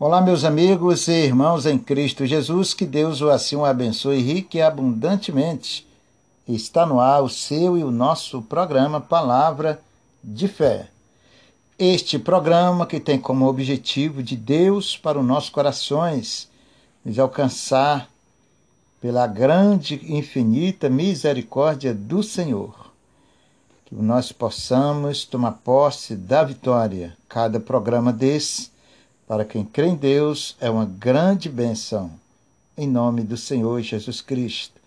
Olá, meus amigos e irmãos em Cristo Jesus, que Deus o assim o abençoe rique e abundantemente. Está no ar o seu e o nosso programa Palavra de Fé. Este programa que tem como objetivo de Deus para os nossos corações nos alcançar pela grande e infinita misericórdia do Senhor. Que nós possamos tomar posse da vitória. Cada programa desse para quem crê em Deus, é uma grande benção. Em nome do Senhor Jesus Cristo.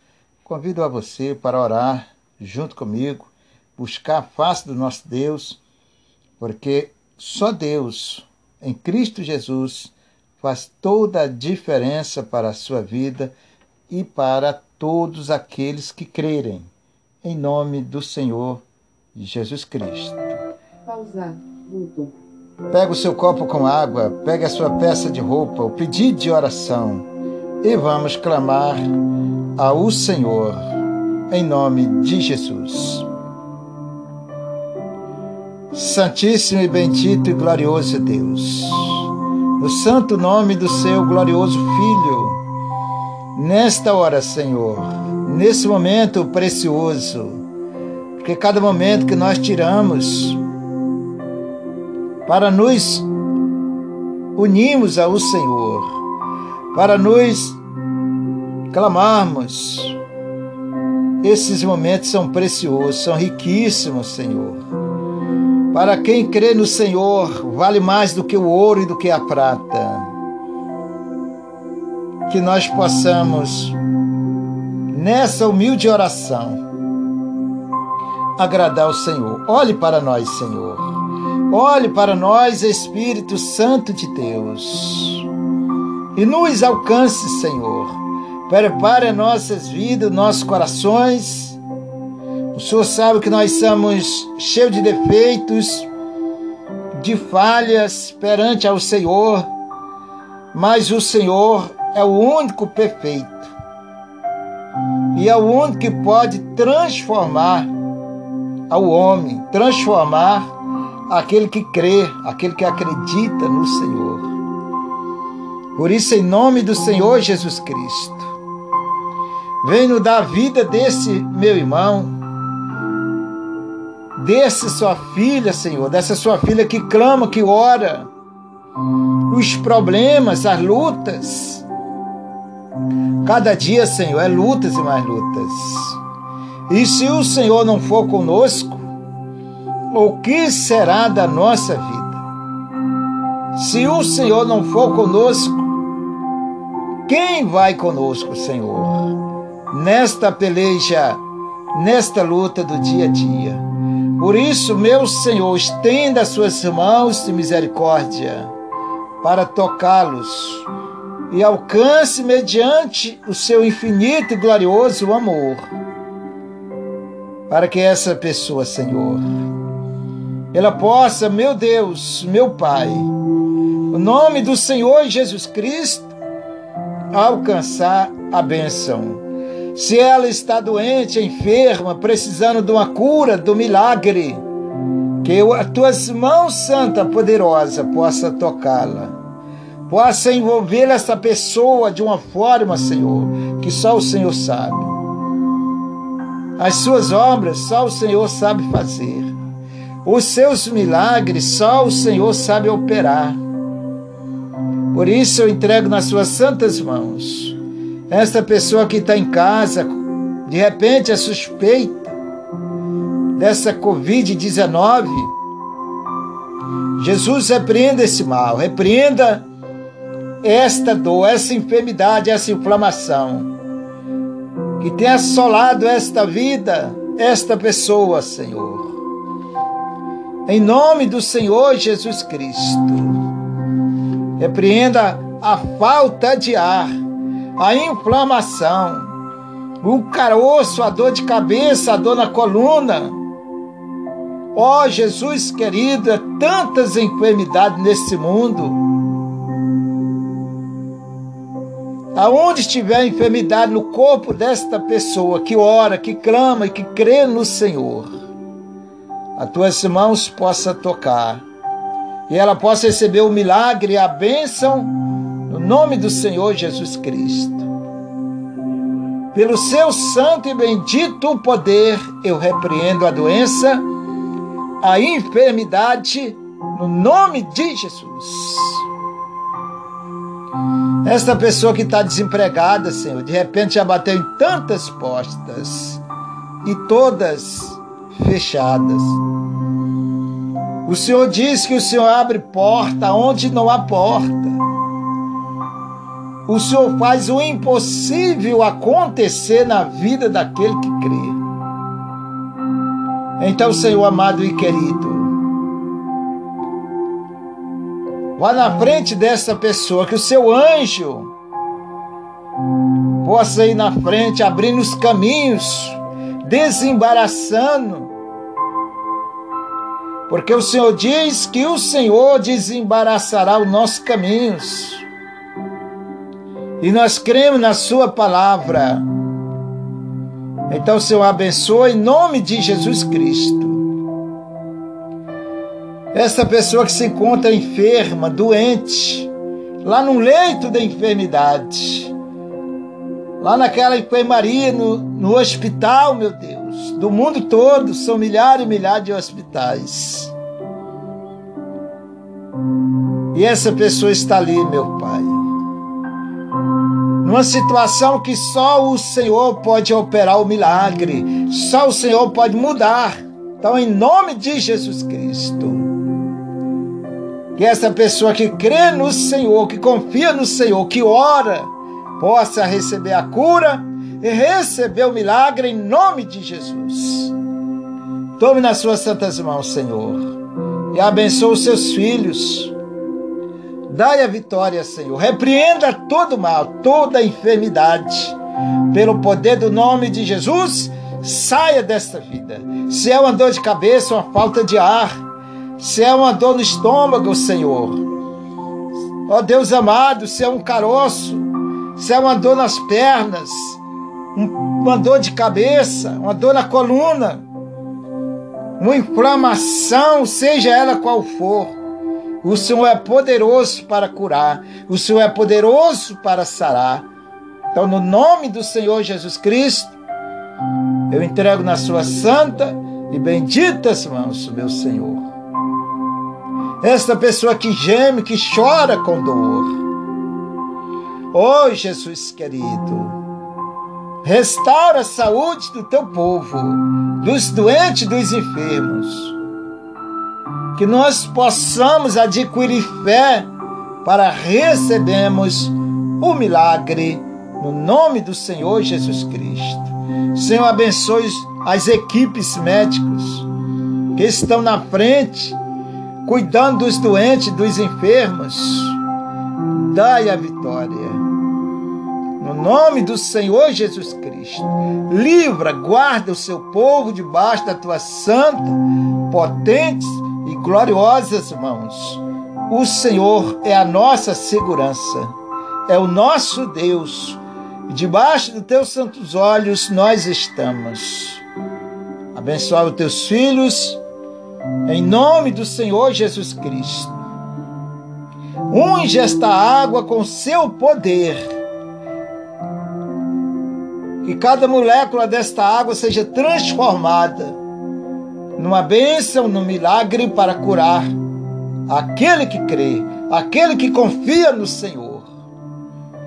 Convido a você para orar junto comigo, buscar a face do nosso Deus, porque só Deus, em Cristo Jesus, faz toda a diferença para a sua vida e para todos aqueles que crerem. Em nome do Senhor Jesus Cristo. Pausar. Voltou. Pega o seu copo com água, pega a sua peça de roupa, o pedido de oração e vamos clamar ao Senhor em nome de Jesus. Santíssimo e bendito e glorioso Deus, no santo nome do seu glorioso Filho, nesta hora, Senhor, nesse momento precioso, porque cada momento que nós tiramos para nos unirmos ao Senhor, para nos clamarmos. Esses momentos são preciosos, são riquíssimos, Senhor. Para quem crê no Senhor, vale mais do que o ouro e do que a prata. Que nós possamos, nessa humilde oração, agradar o Senhor. Olhe para nós, Senhor. Olhe para nós, Espírito Santo de Deus, e nos alcance, Senhor. Prepare nossas vidas, nossos corações. O Senhor sabe que nós somos cheios de defeitos, de falhas perante ao Senhor, mas o Senhor é o único perfeito e é o único que pode transformar ao homem, transformar aquele que crê, aquele que acredita no Senhor. Por isso, em nome do Senhor Jesus Cristo, vem nos dar vida desse meu irmão, desse sua filha, Senhor, dessa sua filha que clama, que ora, os problemas, as lutas. Cada dia, Senhor, é lutas e mais lutas. E se o Senhor não for conosco, o que será da nossa vida? Se o Senhor não for conosco, quem vai conosco, Senhor? Nesta peleja, nesta luta do dia a dia. Por isso, meu Senhor, estenda as suas mãos de misericórdia para tocá-los e alcance mediante o seu infinito e glorioso amor. Para que essa pessoa, Senhor, ela possa, meu Deus, meu Pai, o nome do Senhor Jesus Cristo, alcançar a benção. Se ela está doente, enferma, precisando de uma cura, do milagre, que as tuas mãos santa, poderosa, possa tocá-la, possa envolver essa pessoa de uma forma, Senhor, que só o Senhor sabe. As suas obras só o Senhor sabe fazer. Os seus milagres só o Senhor sabe operar. Por isso eu entrego nas suas santas mãos esta pessoa que está em casa, de repente é suspeita dessa Covid-19. Jesus repreenda esse mal, repreenda esta dor, essa enfermidade, essa inflamação que tem assolado esta vida, esta pessoa, Senhor em nome do Senhor Jesus Cristo. Repreenda a falta de ar, a inflamação, o caroço, a dor de cabeça, a dor na coluna. Ó oh, Jesus querido, é tantas enfermidades nesse mundo. Aonde estiver enfermidade no corpo desta pessoa que ora, que clama e que crê no Senhor, as tuas mãos possa tocar e ela possa receber o milagre e a bênção no nome do Senhor Jesus Cristo. Pelo seu santo e bendito poder, eu repreendo a doença, a enfermidade, no nome de Jesus. Esta pessoa que está desempregada, Senhor, de repente já bateu em tantas portas e todas fechadas. O Senhor diz que o Senhor abre porta onde não há porta. O Senhor faz o impossível acontecer na vida daquele que crê. Então, Senhor amado e querido, vá na frente dessa pessoa, que o seu anjo possa ir na frente, abrindo os caminhos, desembaraçando. Porque o Senhor diz que o Senhor desembaraçará os nossos caminhos. E nós cremos na Sua palavra. Então, Senhor, abençoe em nome de Jesus Cristo. Essa pessoa que se encontra enferma, doente, lá no leito da enfermidade, lá naquela enfermaria, no, no hospital, meu Deus, do mundo todo, são milhares e milhares de hospitais. E essa pessoa está ali, meu Pai numa situação que só o Senhor pode operar o milagre, só o Senhor pode mudar. Então, em nome de Jesus Cristo, que essa pessoa que crê no Senhor, que confia no Senhor, que ora, possa receber a cura e receber o milagre em nome de Jesus. Tome nas suas santas mãos, Senhor, e abençoe os seus filhos Dai a vitória, Senhor. Repreenda todo mal, toda enfermidade. Pelo poder do nome de Jesus, saia desta vida. Se é uma dor de cabeça, uma falta de ar, se é uma dor no estômago, Senhor. Ó Deus amado, se é um caroço, se é uma dor nas pernas, uma dor de cabeça, uma dor na coluna, uma inflamação, seja ela qual for. O Senhor é poderoso para curar, o Senhor é poderoso para sarar. Então, no nome do Senhor Jesus Cristo, eu entrego nas suas santa e benditas mãos, meu Senhor. Esta pessoa que geme, que chora com dor. Oh, Jesus querido, restaura a saúde do teu povo, dos doentes, dos enfermos que nós possamos adquirir fé para recebermos o milagre no nome do Senhor Jesus Cristo. Senhor, abençoe as equipes médicos que estão na frente, cuidando dos doentes, dos enfermos. Dai a vitória. No nome do Senhor Jesus Cristo, livra, guarda o seu povo debaixo da tua santa, potente e gloriosas mãos. O Senhor é a nossa segurança, é o nosso Deus. Debaixo dos teus santos olhos nós estamos. Abençoa os teus filhos, em nome do Senhor Jesus Cristo. Unge esta água com seu poder. Que cada molécula desta água seja transformada numa bênção, num milagre para curar aquele que crê, aquele que confia no Senhor.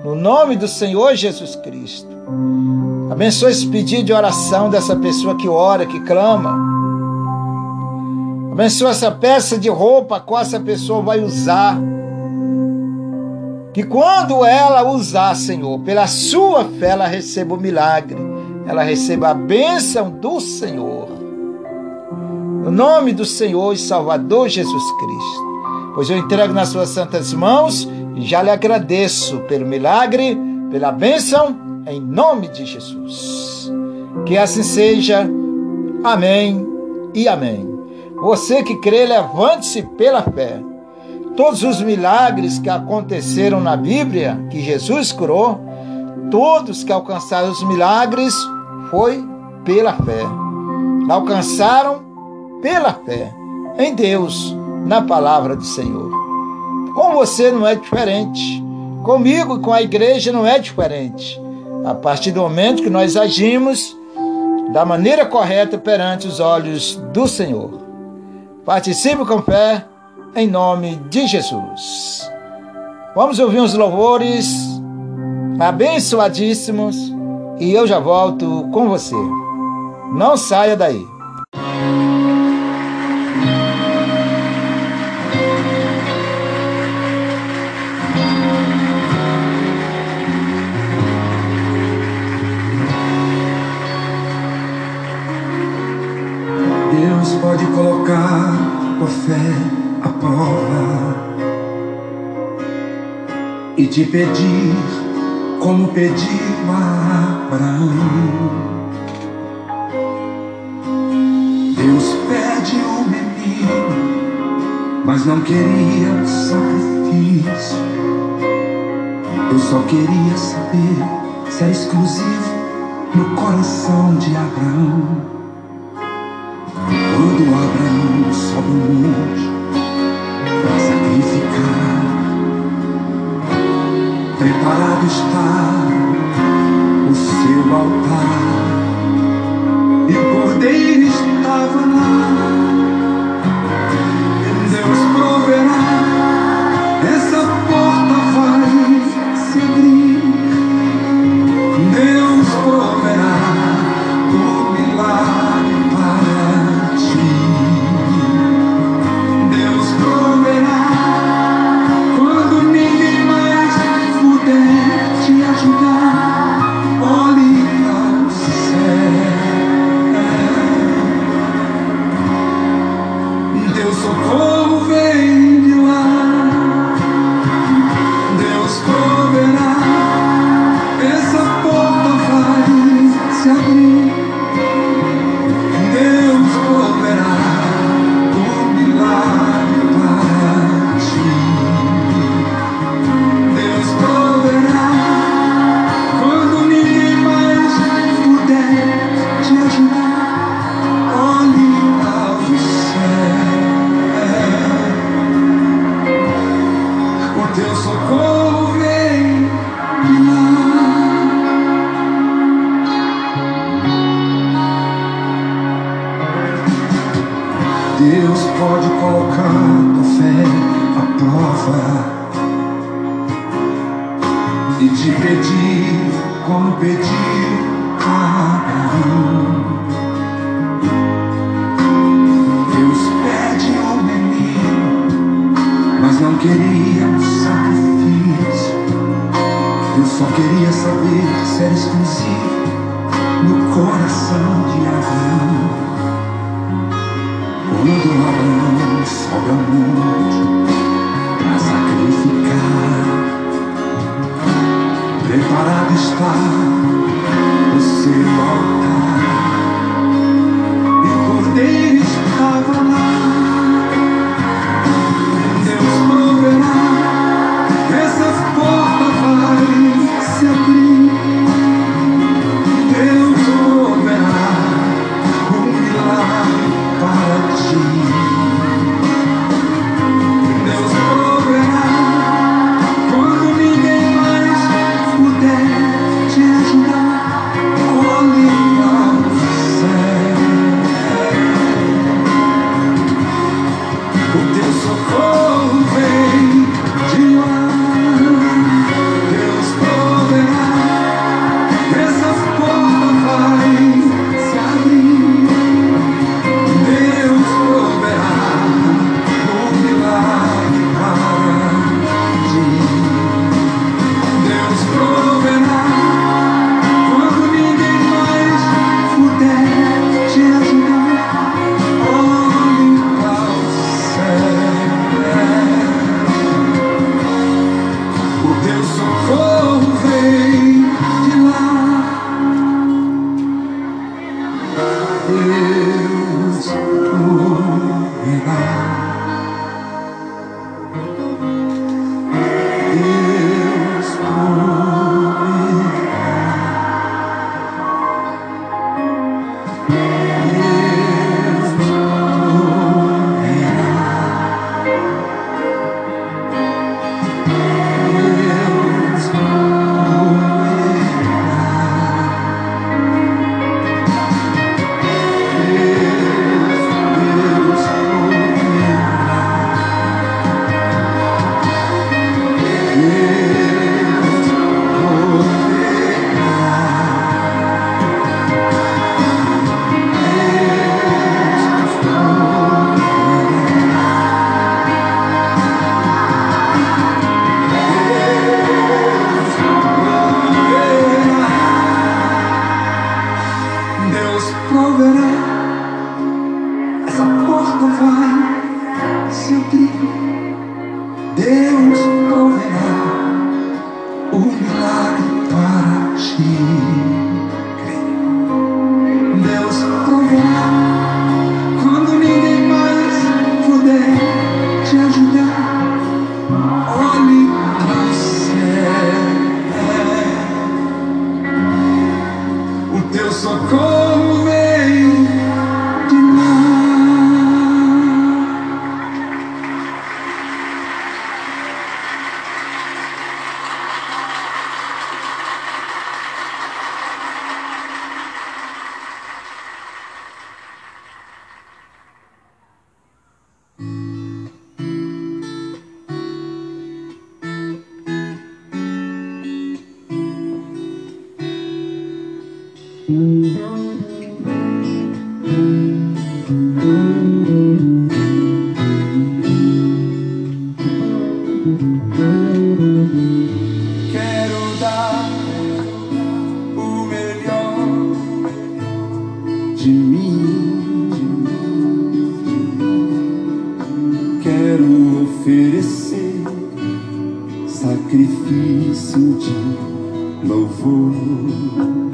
No nome do Senhor Jesus Cristo. Abençoe esse pedido de oração dessa pessoa que ora, que clama. Abençoe essa peça de roupa qual essa pessoa vai usar. Que quando ela usar, Senhor, pela sua fé, ela receba o milagre, ela receba a bênção do Senhor. No nome do Senhor e Salvador Jesus Cristo. Pois eu entrego nas suas santas mãos e já lhe agradeço pelo milagre, pela bênção, em nome de Jesus. Que assim seja. Amém e amém. Você que crê, levante-se pela fé. Todos os milagres que aconteceram na Bíblia, que Jesus curou, todos que alcançaram os milagres, foi pela fé. Alcançaram pela fé em Deus, na palavra do Senhor. Com você não é diferente. Comigo e com a igreja não é diferente. A partir do momento que nós agimos da maneira correta perante os olhos do Senhor. Participe com fé, em nome de Jesus. Vamos ouvir uns louvores abençoadíssimos e eu já volto com você. Não saia daí. Deus pode colocar a fé e te pedir como pediu a Abraão. Deus pede o menino, mas não queria o sacrifício. Eu só queria saber se é exclusivo no coração de Abraão. Quando Abraão sobe o monte preparado está o seu altar, e o cordeiro estava lá. Màu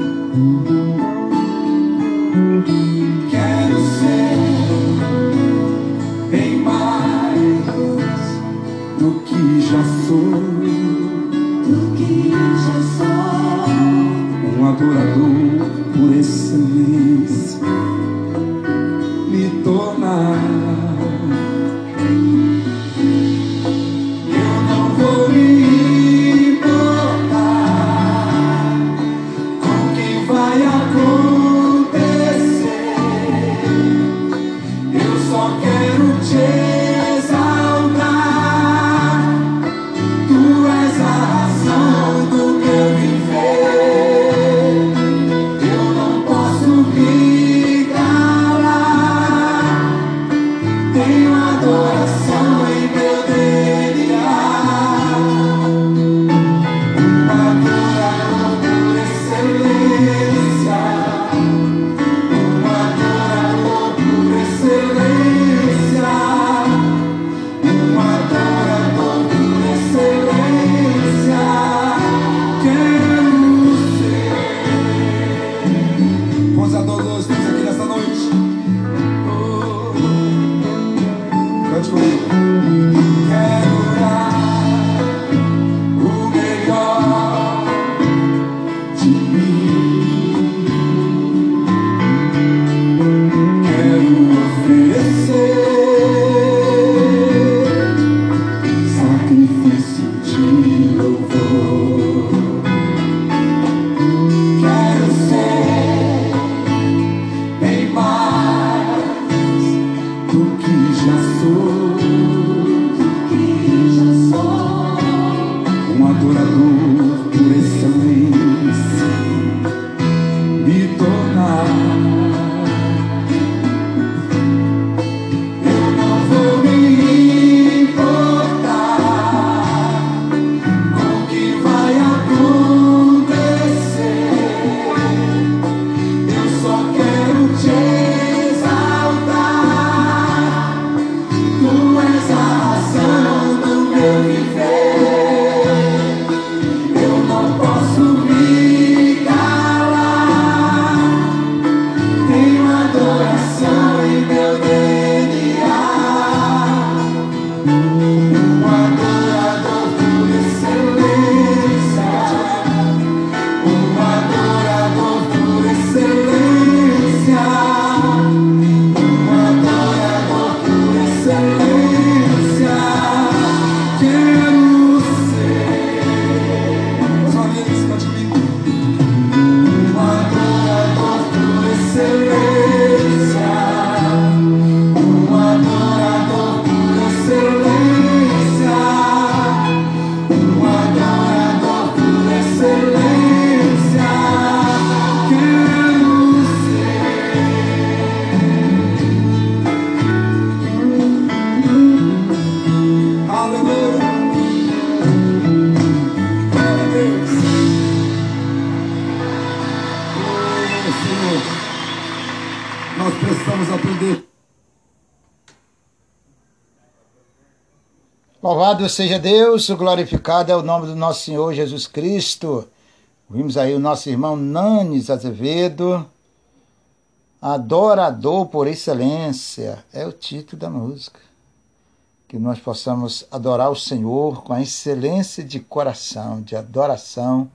Louvado seja Deus, glorificado é o nome do nosso Senhor Jesus Cristo. Vimos aí o nosso irmão Nanes Azevedo, Adorador por Excelência, é o título da música. Que nós possamos adorar o Senhor com a excelência de coração, de adoração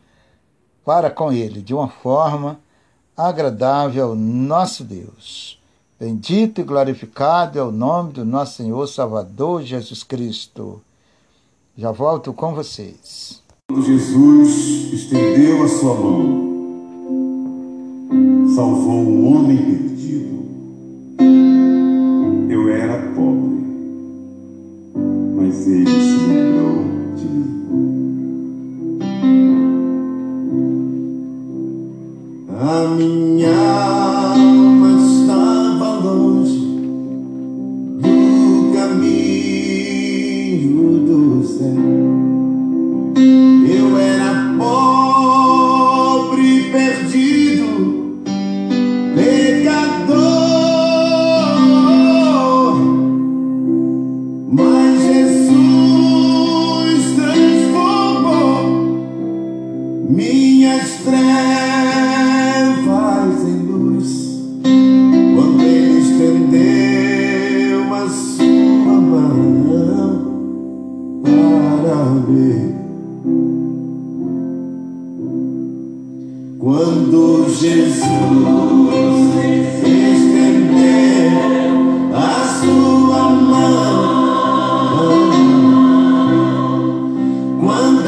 para com Ele, de uma forma agradável ao nosso Deus. Bendito e glorificado é o nome do nosso Senhor Salvador Jesus Cristo. Já volto com vocês. Jesus estendeu a sua mão, salvou um homem perdido. Eu era pobre, mas ele se lembrou minha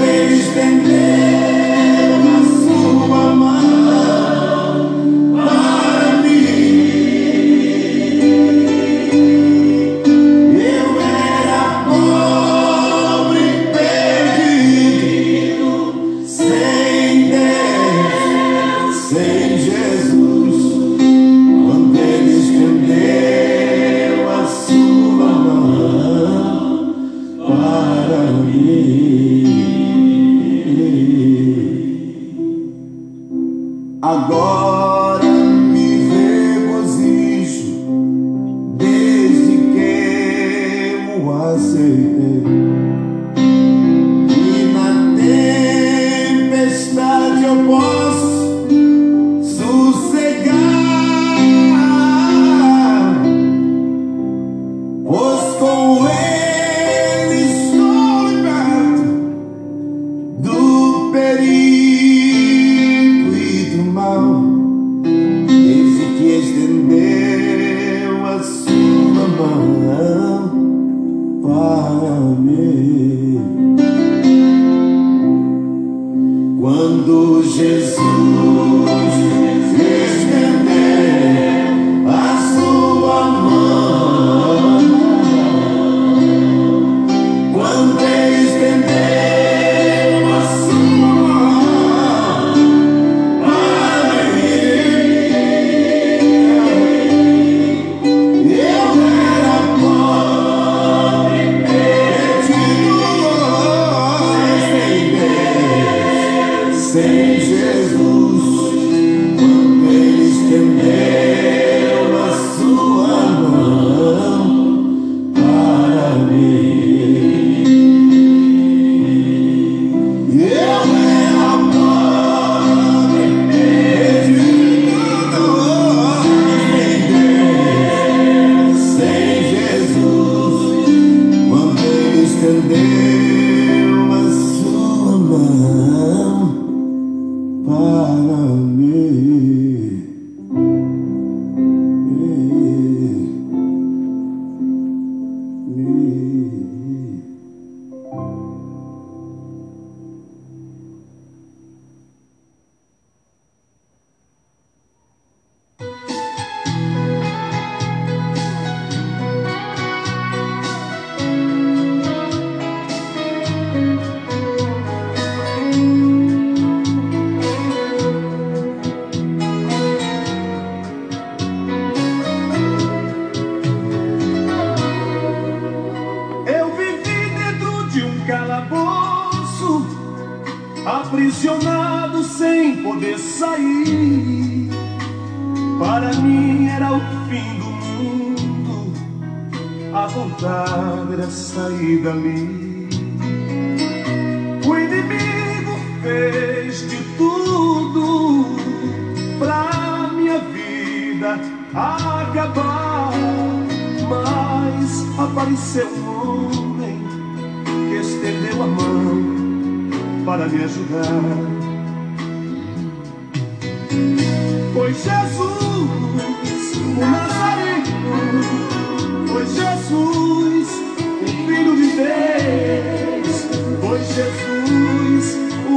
Always been there.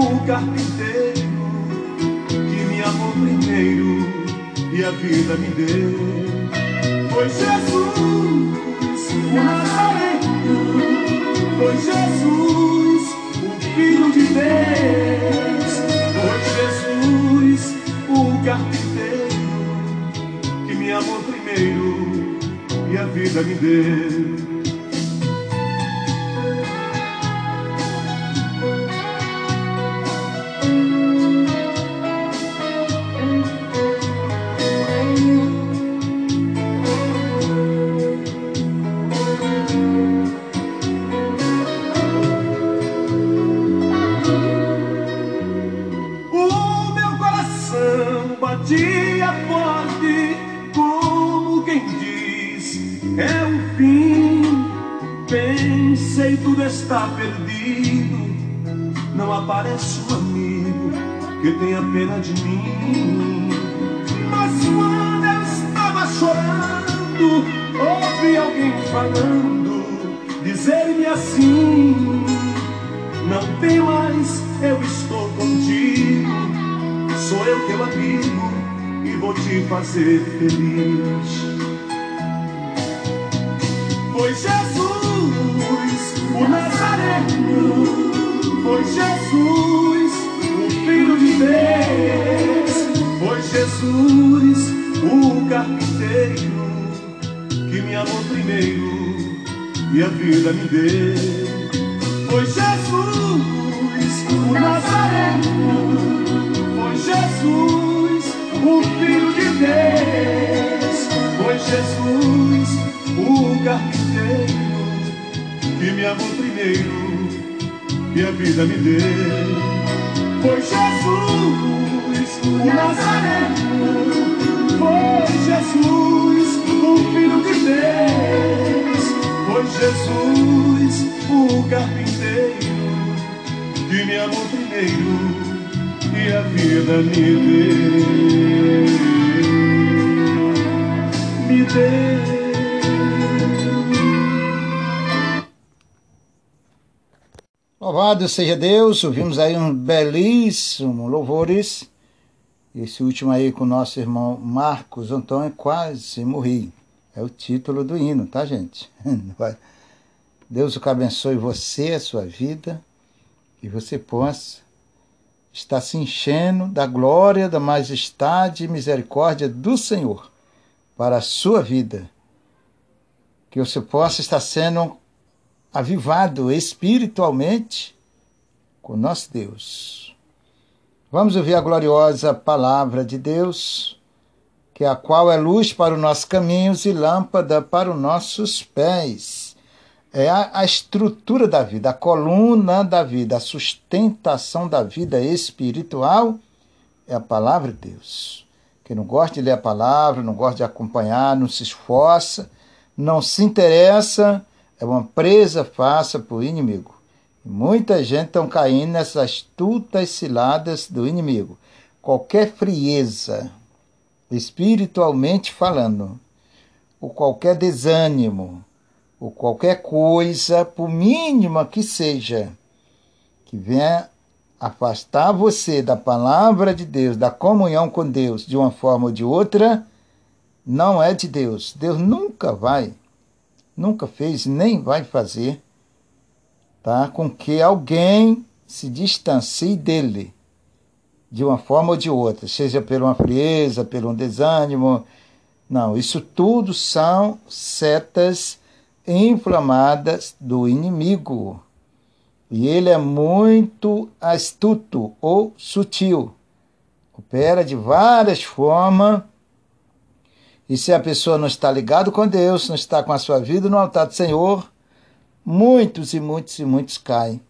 o carpinteiro que me amou primeiro e a vida me deu. Foi Jesus, o Nazareno. Foi Jesus, o Filho de Deus. Foi Jesus, o carpinteiro que me amou primeiro e a vida me deu. Que tenha pena de mim. Mas quando eu estava chorando, ouvi alguém falando, dizer-me assim: Não tem mais, eu estou contigo, sou eu teu amigo e vou te fazer feliz. Jesus, o carpinteiro, que me amou primeiro e a vida me deu. Foi Jesus, o Nazareno, foi Jesus, o Filho de Deus, foi Jesus, o carpinteiro, que me amou primeiro e a vida me deu. Louvado seja Deus, ouvimos aí um belíssimo louvores. Esse último aí com o nosso irmão Marcos Antônio, quase morri. É o título do hino, tá, gente? Deus o abençoe você, a sua vida, que você possa estar se enchendo da glória, da majestade e misericórdia do Senhor para a sua vida. Que você possa estar sendo avivado espiritualmente com nosso Deus. Vamos ouvir a gloriosa palavra de Deus, que é a qual é luz para os nossos caminhos e lâmpada para os nossos pés. É a, a estrutura da vida, a coluna da vida, a sustentação da vida espiritual é a palavra de Deus. Quem não gosta de ler a palavra, não gosta de acompanhar, não se esforça, não se interessa, é uma presa fácil para o inimigo. Muita gente está caindo nessas astutas ciladas do inimigo. Qualquer frieza, espiritualmente falando, ou qualquer desânimo, ou qualquer coisa, por mínima que seja, que venha afastar você da palavra de Deus, da comunhão com Deus, de uma forma ou de outra, não é de Deus. Deus nunca vai nunca fez nem vai fazer, tá? com que alguém se distancie dele, de uma forma ou de outra, seja por uma frieza, por um desânimo. Não, isso tudo são setas inflamadas do inimigo. E ele é muito astuto ou sutil. Opera de várias formas e se a pessoa não está ligado com Deus, não está com a sua vida no altar do Senhor, muitos e muitos e muitos caem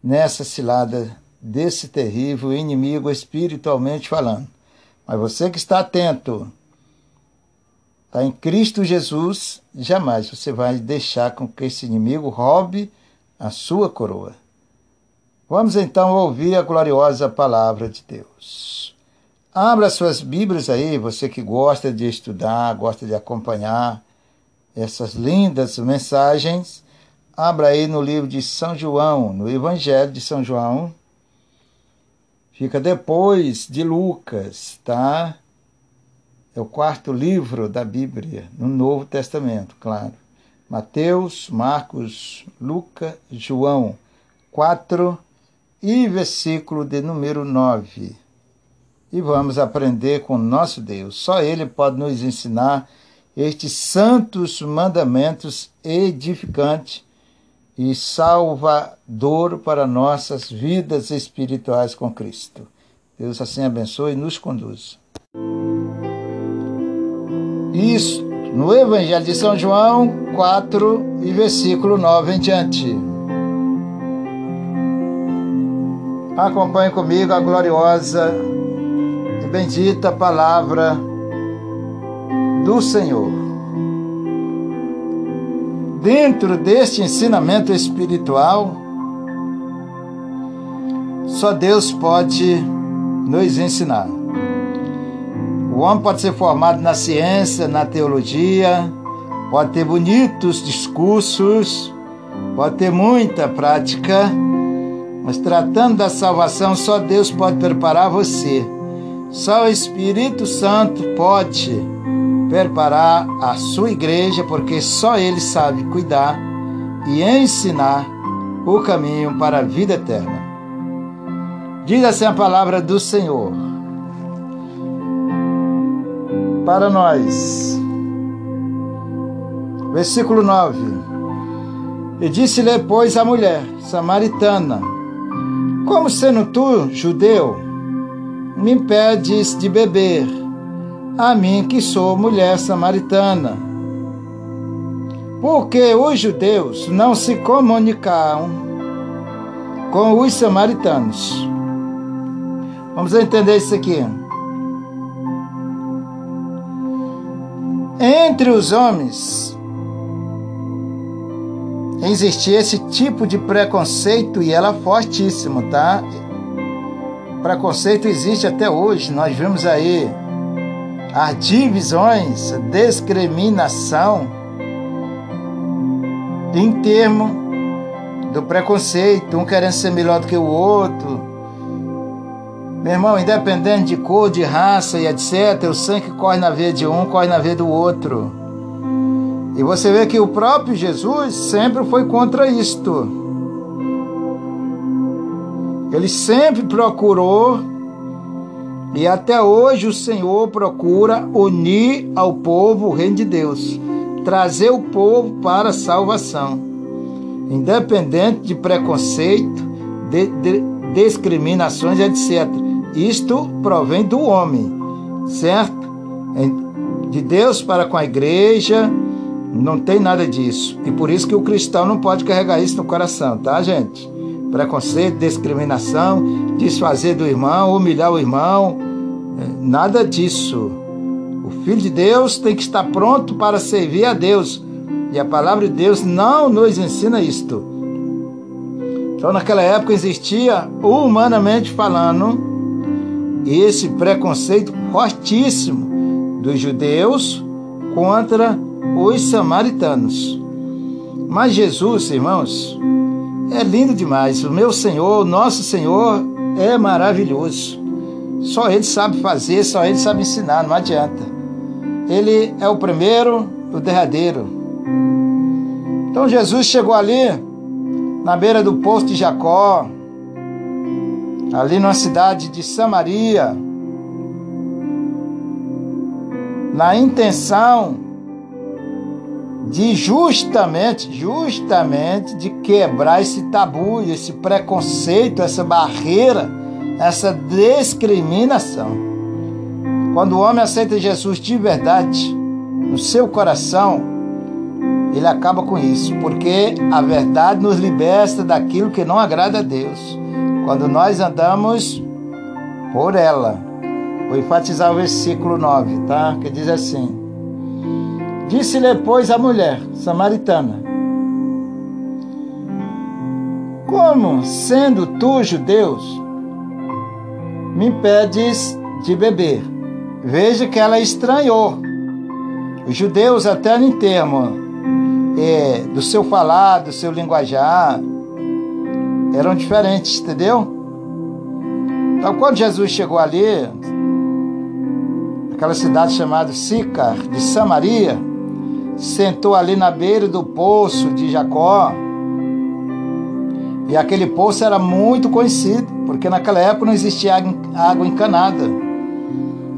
nessa cilada desse terrível inimigo espiritualmente falando. Mas você que está atento, está em Cristo Jesus, jamais você vai deixar com que esse inimigo roube a sua coroa. Vamos então ouvir a gloriosa palavra de Deus. Abra suas Bíblias aí, você que gosta de estudar, gosta de acompanhar essas lindas mensagens. Abra aí no livro de São João, no Evangelho de São João. Fica depois de Lucas, tá? É o quarto livro da Bíblia, no Novo Testamento, claro. Mateus, Marcos, Lucas, João 4 e versículo de número 9 e vamos aprender com nosso Deus. Só Ele pode nos ensinar estes santos mandamentos edificantes e salvador para nossas vidas espirituais com Cristo. Deus assim abençoe e nos conduz. Isso no Evangelho de São João 4 e versículo 9 em diante. Acompanhe comigo a gloriosa bendita palavra do Senhor. Dentro deste ensinamento espiritual, só Deus pode nos ensinar. O homem pode ser formado na ciência, na teologia, pode ter bonitos discursos, pode ter muita prática, mas tratando da salvação, só Deus pode preparar você. Só o Espírito Santo pode preparar a sua igreja, porque só Ele sabe cuidar e ensinar o caminho para a vida eterna. Diz assim a palavra do Senhor para nós. Versículo 9. E disse-lhe, pois, a mulher samaritana: Como sendo tu, judeu, me impedes de beber, a mim que sou mulher samaritana? Porque os judeus não se comunicaram com os samaritanos. Vamos entender isso aqui. Entre os homens existia esse tipo de preconceito e ela é fortíssimo, tá? Preconceito existe até hoje. Nós vemos aí as divisões, discriminação em termo do preconceito, um querendo ser melhor do que o outro, meu irmão, independente de cor, de raça e etc., o sangue corre na veia de um, corre na veia do outro. E você vê que o próprio Jesus sempre foi contra isto. Ele sempre procurou, e até hoje o Senhor procura unir ao povo o reino de Deus, trazer o povo para a salvação, independente de preconceito, de, de discriminações, etc. Isto provém do homem, certo? De Deus para com a igreja, não tem nada disso. E por isso que o cristão não pode carregar isso no coração, tá, gente? Preconceito, discriminação, desfazer do irmão, humilhar o irmão, é, nada disso. O filho de Deus tem que estar pronto para servir a Deus. E a palavra de Deus não nos ensina isto. Então, naquela época existia, humanamente falando, esse preconceito fortíssimo dos judeus contra os samaritanos. Mas Jesus, irmãos, é lindo demais. O meu Senhor, o nosso Senhor, é maravilhoso. Só Ele sabe fazer, só Ele sabe ensinar, não adianta. Ele é o primeiro, o derradeiro. Então Jesus chegou ali, na beira do poço de Jacó, ali na cidade de Samaria, na intenção de justamente, justamente de quebrar esse tabu, esse preconceito, essa barreira, essa discriminação. Quando o homem aceita Jesus de verdade no seu coração, ele acaba com isso, porque a verdade nos liberta daquilo que não agrada a Deus quando nós andamos por ela. Vou enfatizar o versículo 9, tá? Que diz assim: Disse-lhe, pois, a mulher samaritana: Como, sendo tu judeus, me impedes de beber? Veja que ela estranhou. Os judeus, até no termo é, do seu falar, do seu linguajar, eram diferentes, entendeu? Então, quando Jesus chegou ali, aquela cidade chamada Sicar, de Samaria, sentou ali na beira do poço de Jacó. E aquele poço era muito conhecido, porque naquela época não existia água encanada.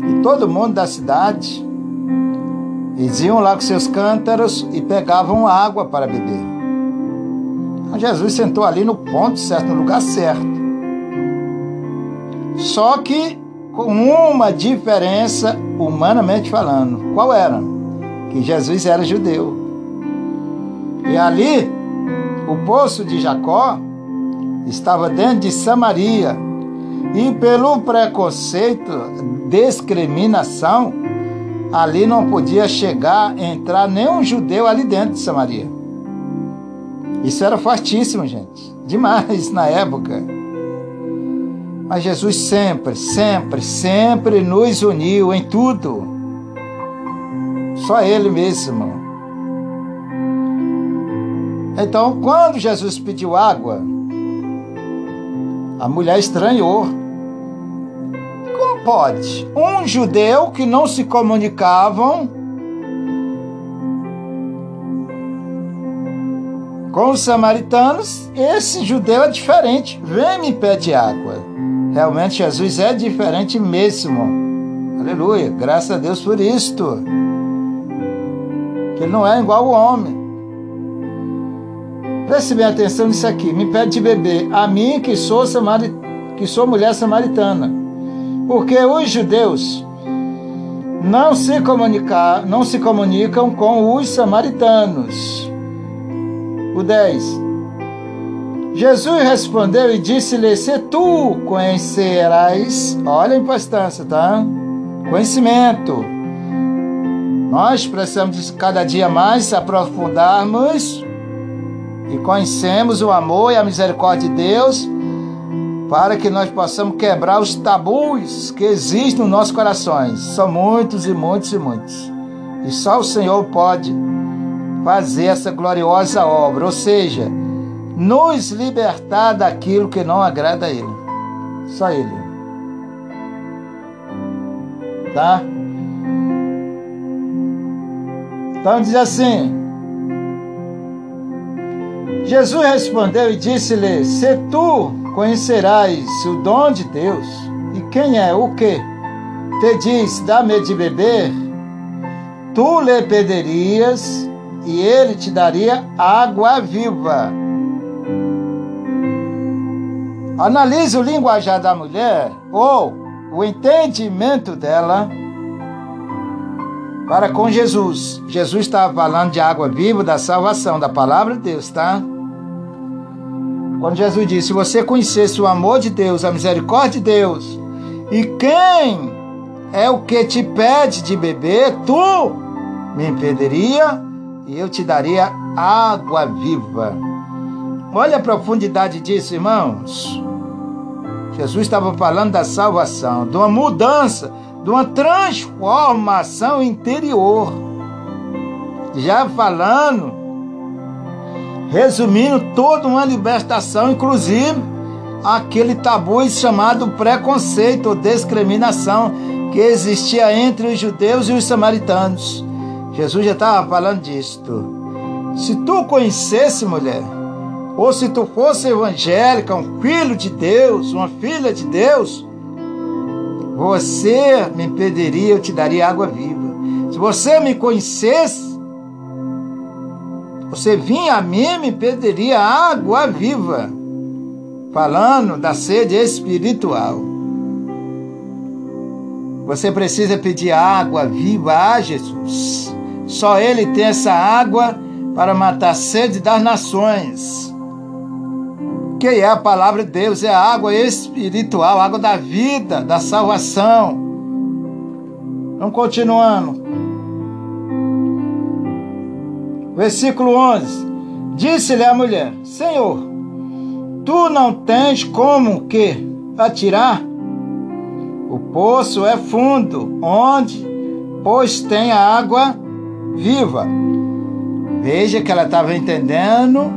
E todo mundo da cidade eles iam lá com seus cântaros e pegavam água para beber. Jesus sentou ali no ponto certo, no lugar certo. Só que com uma diferença, humanamente falando. Qual era? Que Jesus era judeu. E ali, o poço de Jacó estava dentro de Samaria. E pelo preconceito, discriminação, ali não podia chegar, entrar nenhum judeu ali dentro de Samaria. Isso era fortíssimo, gente. Demais na época. Mas Jesus sempre, sempre, sempre nos uniu em tudo. Só Ele mesmo. Então, quando Jesus pediu água, a mulher estranhou. Como pode? Um judeu que não se comunicavam com os samaritanos, esse judeu é diferente. Vem me pede água. Realmente Jesus é diferente mesmo. Aleluia. Graças a Deus por isto. Que ele não é igual ao homem. Preste bem atenção nisso aqui. Me pede de beber. A mim que sou, samari... que sou mulher samaritana. Porque os judeus não se, comunicar, não se comunicam com os samaritanos. O 10. Jesus respondeu e disse-lhe: Se tu conhecerás, olha a importância, tá? Conhecimento. Nós precisamos cada dia mais aprofundarmos e conhecemos o amor e a misericórdia de Deus para que nós possamos quebrar os tabus que existem nos nossos corações. São muitos e muitos e muitos. E só o Senhor pode fazer essa gloriosa obra, ou seja, nos libertar daquilo que não agrada a Ele. Só Ele. Tá? Então diz assim: Jesus respondeu e disse-lhe: Se tu conhecerás o dom de Deus, e quem é o que te diz, dá-me de beber, tu lhe pedirias e ele te daria água viva. Analise o linguajar da mulher ou o entendimento dela para com Jesus. Jesus estava falando de água viva, da salvação, da palavra de Deus, tá? Quando Jesus disse: Se você conhecesse o amor de Deus, a misericórdia de Deus, e quem é o que te pede de beber, tu me impediria e eu te daria água viva. Olha a profundidade disso, irmãos. Jesus estava falando da salvação, de uma mudança, de uma transformação interior. Já falando, resumindo toda uma libertação, inclusive aquele tabu chamado preconceito ou discriminação que existia entre os judeus e os samaritanos. Jesus já estava falando disto. Se tu conhecesse, mulher, ou se tu fosse evangélica, um filho de Deus, uma filha de Deus, você me pediria, eu te daria água viva. Se você me conhecesse, você vinha a mim e me pediria água viva. Falando da sede espiritual. Você precisa pedir água viva a Jesus. Só Ele tem essa água para matar a sede das nações. Que é a palavra de Deus, é a água espiritual, a água da vida, da salvação. Vamos continuando. Versículo 11. Disse-lhe a mulher: Senhor, tu não tens como que atirar? O poço é fundo, onde, pois, tem a água viva. Veja que ela estava entendendo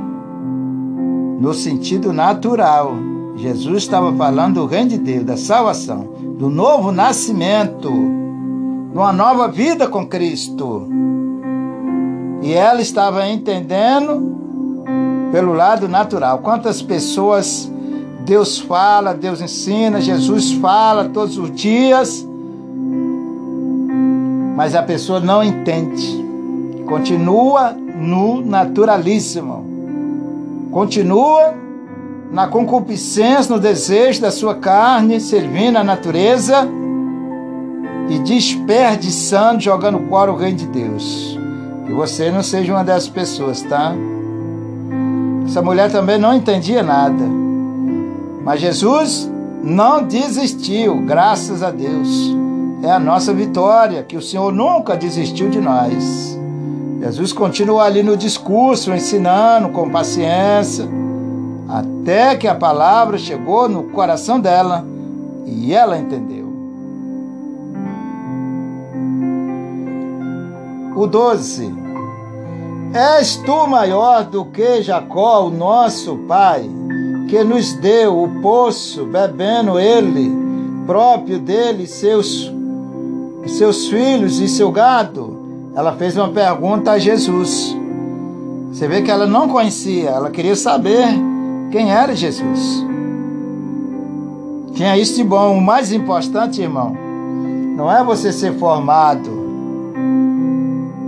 no sentido natural. Jesus estava falando do reino de Deus, da salvação, do novo nascimento, de uma nova vida com Cristo. E ela estava entendendo pelo lado natural. Quantas pessoas Deus fala, Deus ensina, Jesus fala todos os dias, mas a pessoa não entende. Continua no naturalismo. Continua na concupiscência, no desejo da sua carne, servindo a natureza e desperdiçando, jogando fora o reino de Deus. Que você não seja uma dessas pessoas, tá? Essa mulher também não entendia nada. Mas Jesus não desistiu, graças a Deus. É a nossa vitória, que o Senhor nunca desistiu de nós. Jesus continua ali no discurso, ensinando com paciência, até que a palavra chegou no coração dela e ela entendeu. O 12. És tu maior do que Jacó, o nosso pai, que nos deu o poço, bebendo ele, próprio dele, seus, seus filhos e seu gado? Ela fez uma pergunta a Jesus. Você vê que ela não conhecia, ela queria saber quem era Jesus. Tinha isso de bom. O mais importante, irmão, não é você ser formado.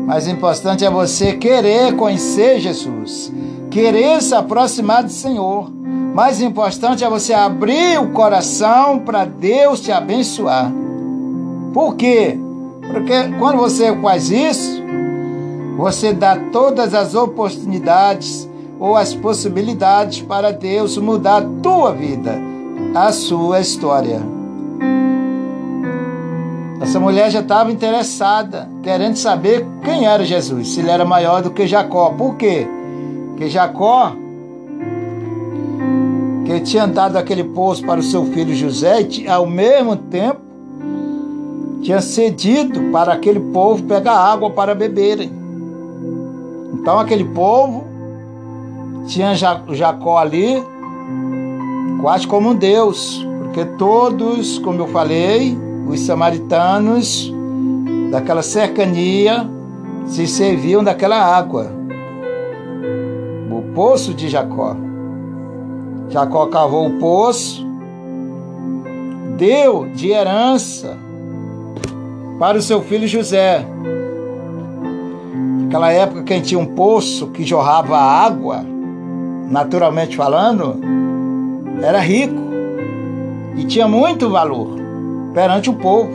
Mais importante é você querer conhecer Jesus, querer se aproximar do Senhor. Mais importante é você abrir o coração para Deus te abençoar. Por quê? Porque quando você faz isso, você dá todas as oportunidades ou as possibilidades para Deus mudar a tua vida, a sua história. Essa mulher já estava interessada, querendo saber quem era Jesus, se ele era maior do que Jacó. Por quê? Porque Jacó que tinha dado aquele poço para o seu filho José, ao mesmo tempo tinha cedido para aquele povo pegar água para beberem. Então aquele povo tinha Jacó ali quase como um Deus, porque todos, como eu falei, os samaritanos daquela cercania se serviam daquela água, o poço de Jacó. Jacó cavou o poço, deu de herança para o seu filho José. Naquela época, quem tinha um poço que jorrava água, naturalmente falando, era rico e tinha muito valor perante o povo.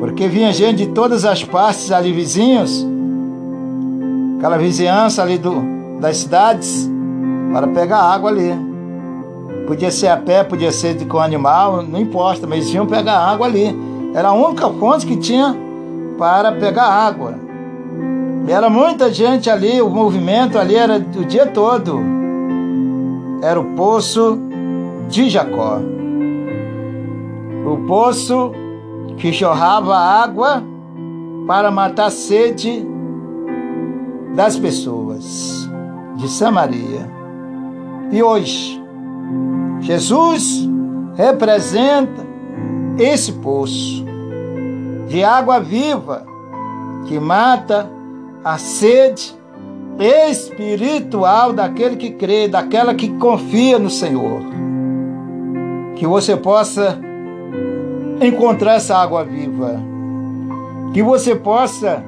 Porque vinha gente de todas as partes ali vizinhos, aquela vizinhança ali do, das cidades, para pegar água ali. Podia ser a pé, podia ser com animal, não importa, mas eles iam pegar água ali. Era a única fonte que tinha para pegar água. Era muita gente ali, o movimento ali era o dia todo. Era o poço de Jacó. O poço que jorrava água para matar a sede das pessoas de Samaria. E hoje, Jesus representa esse poço de água viva que mata a sede espiritual daquele que crê, daquela que confia no Senhor. Que você possa encontrar essa água viva. Que você possa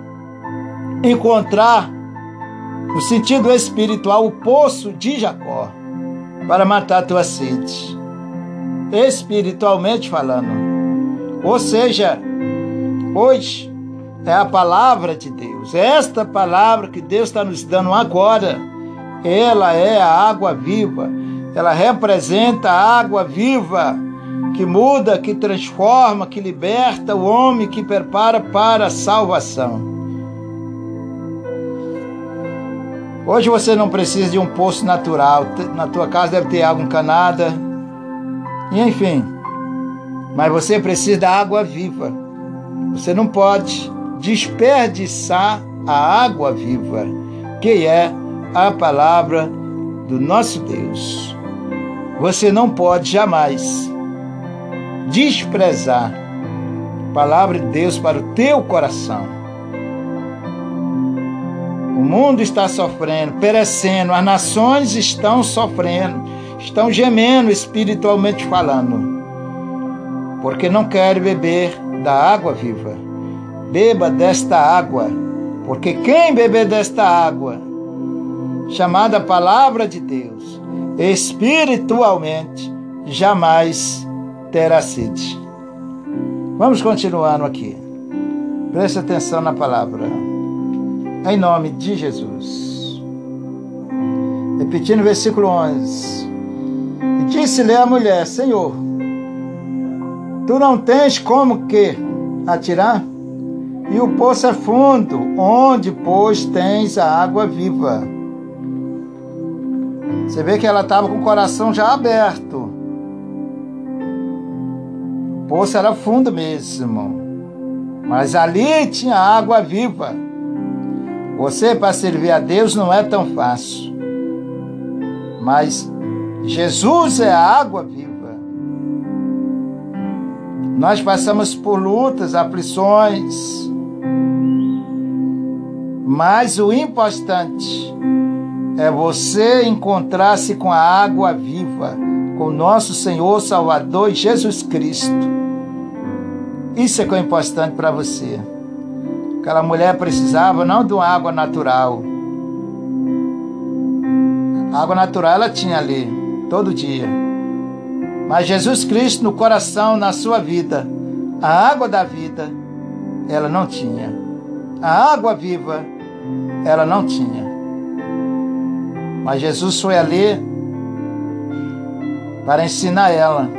encontrar no sentido espiritual o poço de Jacó para matar a tua sede, espiritualmente falando. Ou seja, hoje é a palavra de Deus, esta palavra que Deus está nos dando agora, ela é a água viva, ela representa a água viva que muda, que transforma, que liberta o homem, que prepara para a salvação. Hoje você não precisa de um poço natural. Na tua casa deve ter água encanada. E enfim. Mas você precisa da água viva. Você não pode desperdiçar a água viva, que é a palavra do nosso Deus. Você não pode jamais desprezar a palavra de Deus para o teu coração. O mundo está sofrendo, perecendo, as nações estão sofrendo, estão gemendo espiritualmente falando, porque não querem beber da água viva. Beba desta água, porque quem beber desta água, chamada Palavra de Deus, espiritualmente, jamais terá sede. Vamos continuando aqui. Preste atenção na palavra em nome de Jesus. Repetindo o versículo 11. Disse-lhe a mulher: Senhor, tu não tens como que atirar? E o poço é fundo, onde, pois, tens a água viva. Você vê que ela estava com o coração já aberto. O poço era fundo mesmo. Mas ali tinha água viva. Você, para servir a Deus, não é tão fácil. Mas Jesus é a água viva. Nós passamos por lutas, aflições, mas o importante é você encontrar-se com a água viva, com nosso Senhor Salvador Jesus Cristo. Isso é que é importante para você. Aquela mulher precisava não de uma água natural. A água natural ela tinha ali, todo dia. Mas Jesus Cristo no coração, na sua vida, a água da vida, ela não tinha. A água viva, ela não tinha. Mas Jesus foi ali para ensinar ela.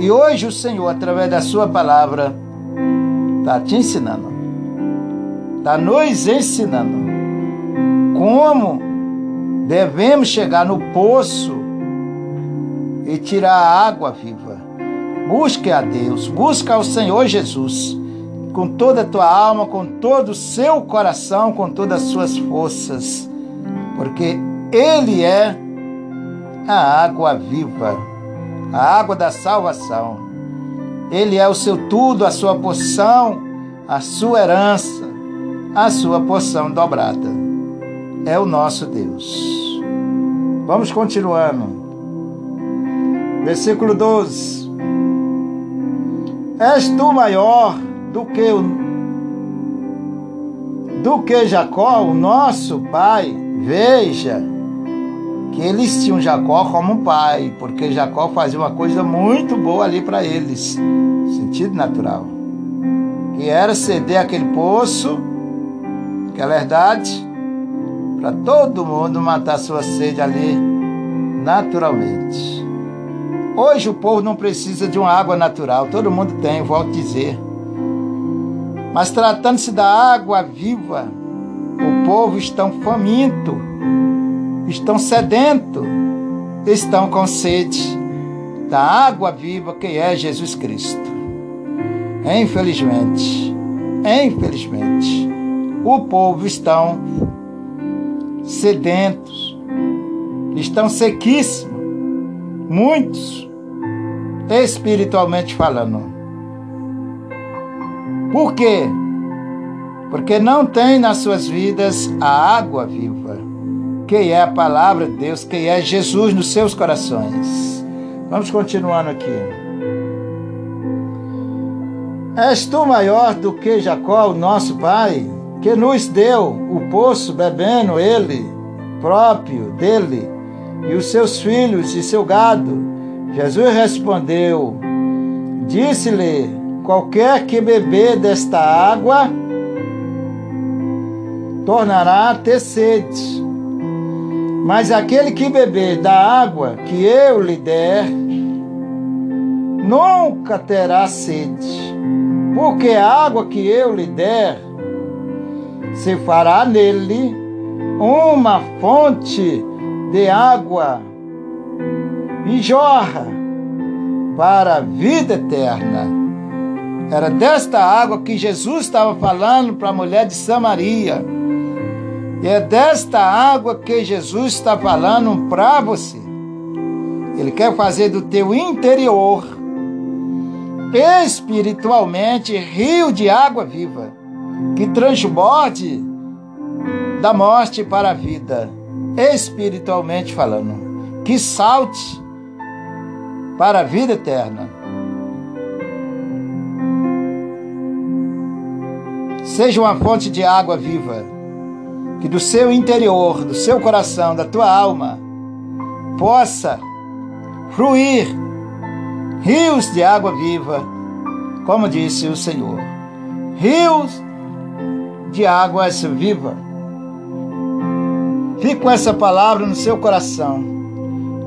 E hoje o Senhor, através da sua palavra, está te ensinando. Está nos ensinando como devemos chegar no poço e tirar a água viva. Busque a Deus, busca ao Senhor Jesus com toda a tua alma, com todo o seu coração, com todas as suas forças, porque Ele é a água viva, a água da salvação. Ele é o seu tudo, a sua porção, a sua herança, a sua porção dobrada. É o nosso Deus. Vamos continuando. Versículo 12. És tu maior do que o do que Jacó, o nosso pai. Veja que eles tinham Jacó como pai, porque Jacó fazia uma coisa muito boa ali para eles, sentido natural, que era ceder aquele poço, aquela verdade, para todo mundo matar sua sede ali naturalmente. Hoje o povo não precisa de uma água natural, todo mundo tem, volto a dizer. Mas tratando-se da água viva, o povo estão faminto, estão sedento, estão com sede da água viva que é Jesus Cristo. Infelizmente, infelizmente, o povo estão sedentos, estão sequíssimos, muitos, espiritualmente falando. Por quê? Porque não tem nas suas vidas a água viva, que é a palavra de Deus, que é Jesus nos seus corações. Vamos continuando aqui. És tu maior do que Jacó, o nosso pai, que nos deu o poço bebendo ele próprio dele e os seus filhos e seu gado? Jesus respondeu: Disse-lhe: Qualquer que beber desta água tornará a ter sede. Mas aquele que beber da água que eu lhe der, nunca terá sede, porque a água que eu lhe der se fará nele uma fonte de água e jorra para a vida eterna. Era desta água que Jesus estava falando para a mulher de Samaria. E é desta água que Jesus está falando para você. Ele quer fazer do teu interior, espiritualmente, rio de água viva, que transborde da morte para a vida, espiritualmente falando, que salte para a vida eterna. seja uma fonte de água viva, que do seu interior, do seu coração, da tua alma, possa fluir rios de água viva, como disse o Senhor. Rios de águas viva. Fique com essa palavra no seu coração.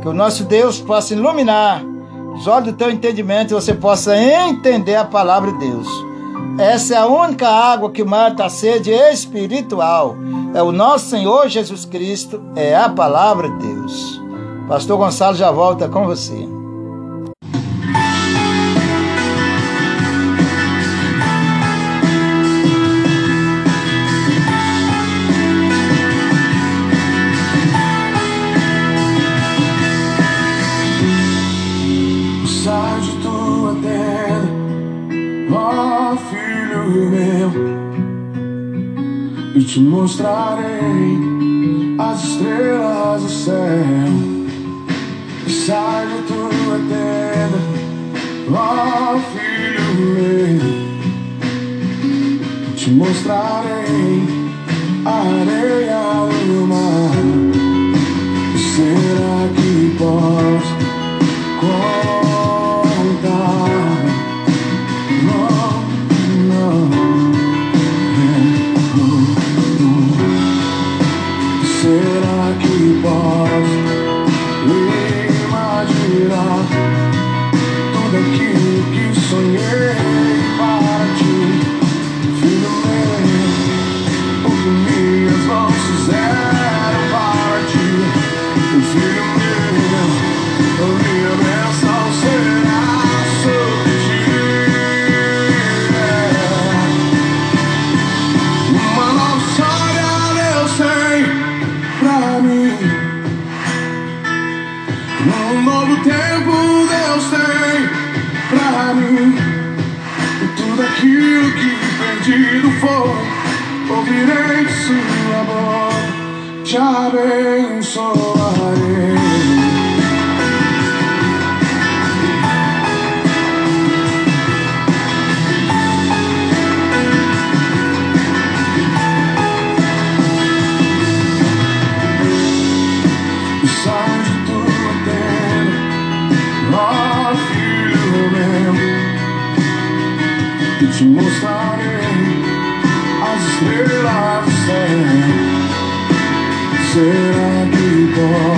Que o nosso Deus possa iluminar os olhos do teu entendimento você possa entender a palavra de Deus. Essa é a única água que mata a sede espiritual. É o nosso Senhor Jesus Cristo, é a palavra de Deus. Pastor Gonçalo já volta com você. E te mostrarei as estrelas do céu. Sai de tua tenda, ó filho meu, te mostrarei a areia do mar. Será que posso Será que posso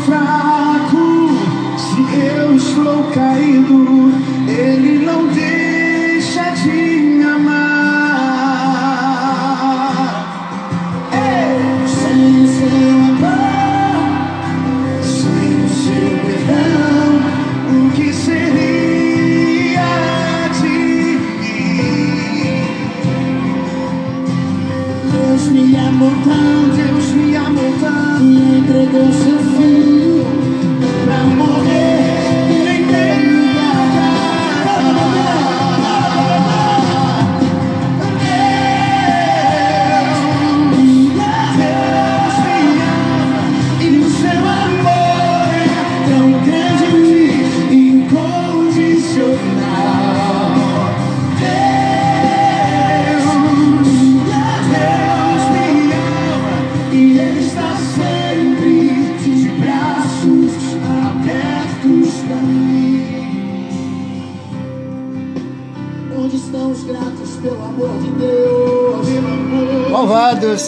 estou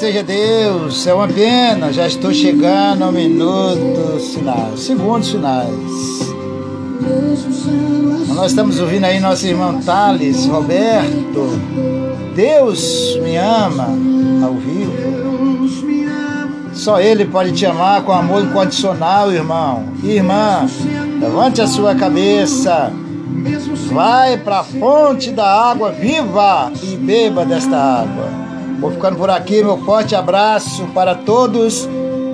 seja Deus, é uma pena, já estou chegando ao minuto sinal, segundos finais. Nós estamos ouvindo aí nosso irmão Thales Roberto. Deus me ama ao vivo. Só Ele pode te amar com amor incondicional, irmão. Irmã, levante a sua cabeça. Vai para a fonte da água viva e beba desta água. Vou ficando por aqui, meu forte abraço para todos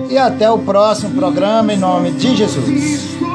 e até o próximo programa em nome de Jesus.